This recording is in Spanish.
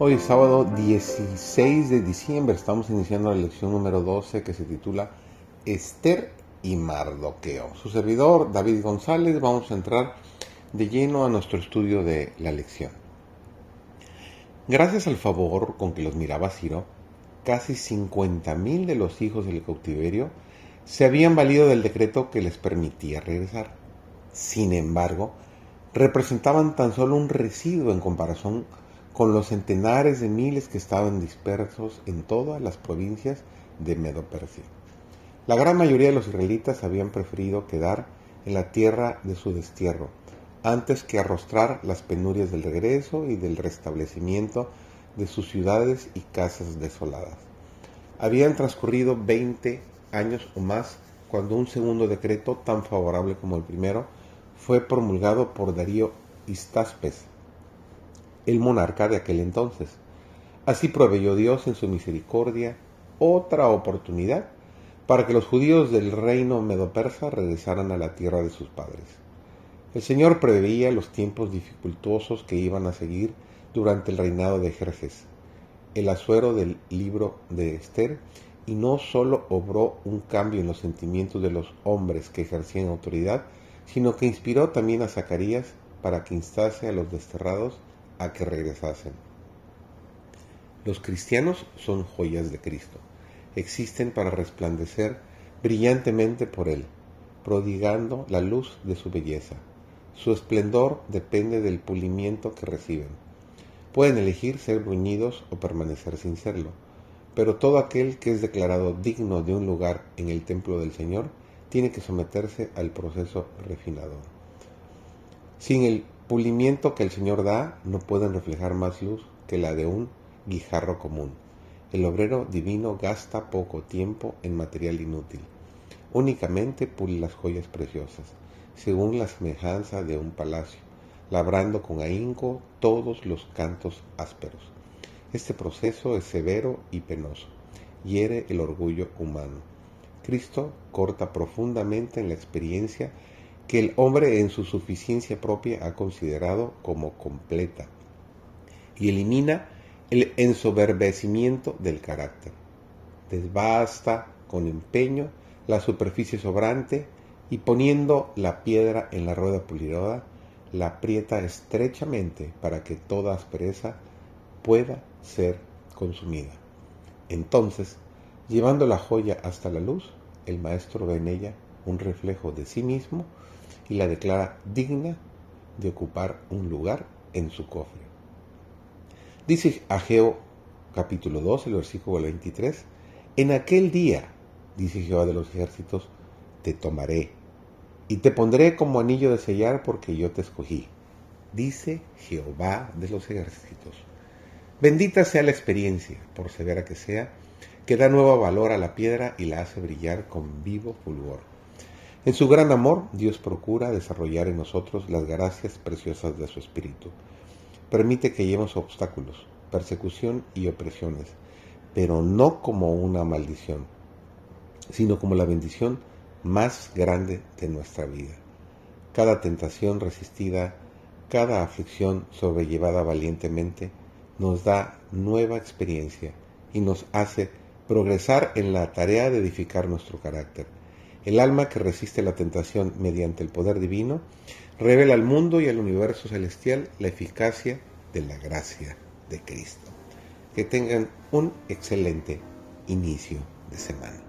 Hoy es sábado 16 de diciembre, estamos iniciando la lección número 12 que se titula Esther y Mardoqueo. Su servidor David González, vamos a entrar de lleno a nuestro estudio de la lección. Gracias al favor con que los miraba Ciro, casi 50.000 de los hijos del cautiverio se habían valido del decreto que les permitía regresar. Sin embargo, representaban tan solo un residuo en comparación con los centenares de miles que estaban dispersos en todas las provincias de Medo-Persia. La gran mayoría de los israelitas habían preferido quedar en la tierra de su destierro, antes que arrostrar las penurias del regreso y del restablecimiento de sus ciudades y casas desoladas. Habían transcurrido 20 años o más cuando un segundo decreto tan favorable como el primero fue promulgado por Darío Istaspes, el monarca de aquel entonces. Así proveyó Dios en su misericordia otra oportunidad para que los judíos del reino medo-persa regresaran a la tierra de sus padres. El Señor preveía los tiempos dificultosos que iban a seguir durante el reinado de Jerjes, el asuero del libro de Esther, y no solo obró un cambio en los sentimientos de los hombres que ejercían autoridad, sino que inspiró también a Zacarías para que instase a los desterrados a que regresasen. Los cristianos son joyas de Cristo. Existen para resplandecer brillantemente por Él, prodigando la luz de su belleza. Su esplendor depende del pulimiento que reciben. Pueden elegir ser bruñidos o permanecer sin serlo, pero todo aquel que es declarado digno de un lugar en el templo del Señor tiene que someterse al proceso refinador. Sin el pulimiento que el Señor da no pueden reflejar más luz que la de un guijarro común. El obrero divino gasta poco tiempo en material inútil. Únicamente pule las joyas preciosas, según la semejanza de un palacio, labrando con ahínco todos los cantos ásperos. Este proceso es severo y penoso, hiere el orgullo humano. Cristo corta profundamente en la experiencia que el hombre en su suficiencia propia ha considerado como completa y elimina el ensoberbecimiento del carácter. Desbasta con empeño la superficie sobrante y poniendo la piedra en la rueda pulidora, la aprieta estrechamente para que toda aspereza pueda ser consumida. Entonces, llevando la joya hasta la luz, el maestro ve en ella un reflejo de sí mismo y la declara digna de ocupar un lugar en su cofre. Dice Ageo capítulo 2, el versículo 23, en aquel día, dice Jehová de los ejércitos, te tomaré y te pondré como anillo de sellar porque yo te escogí, dice Jehová de los ejércitos. Bendita sea la experiencia, por severa que sea, que da nuevo valor a la piedra y la hace brillar con vivo fulgor. En su gran amor, Dios procura desarrollar en nosotros las gracias preciosas de su Espíritu. Permite que llevemos obstáculos, persecución y opresiones, pero no como una maldición, sino como la bendición más grande de nuestra vida. Cada tentación resistida, cada aflicción sobrellevada valientemente, nos da nueva experiencia y nos hace progresar en la tarea de edificar nuestro carácter el alma que resiste la tentación mediante el poder divino revela al mundo y al universo celestial la eficacia de la gracia de Cristo. Que tengan un excelente inicio de semana.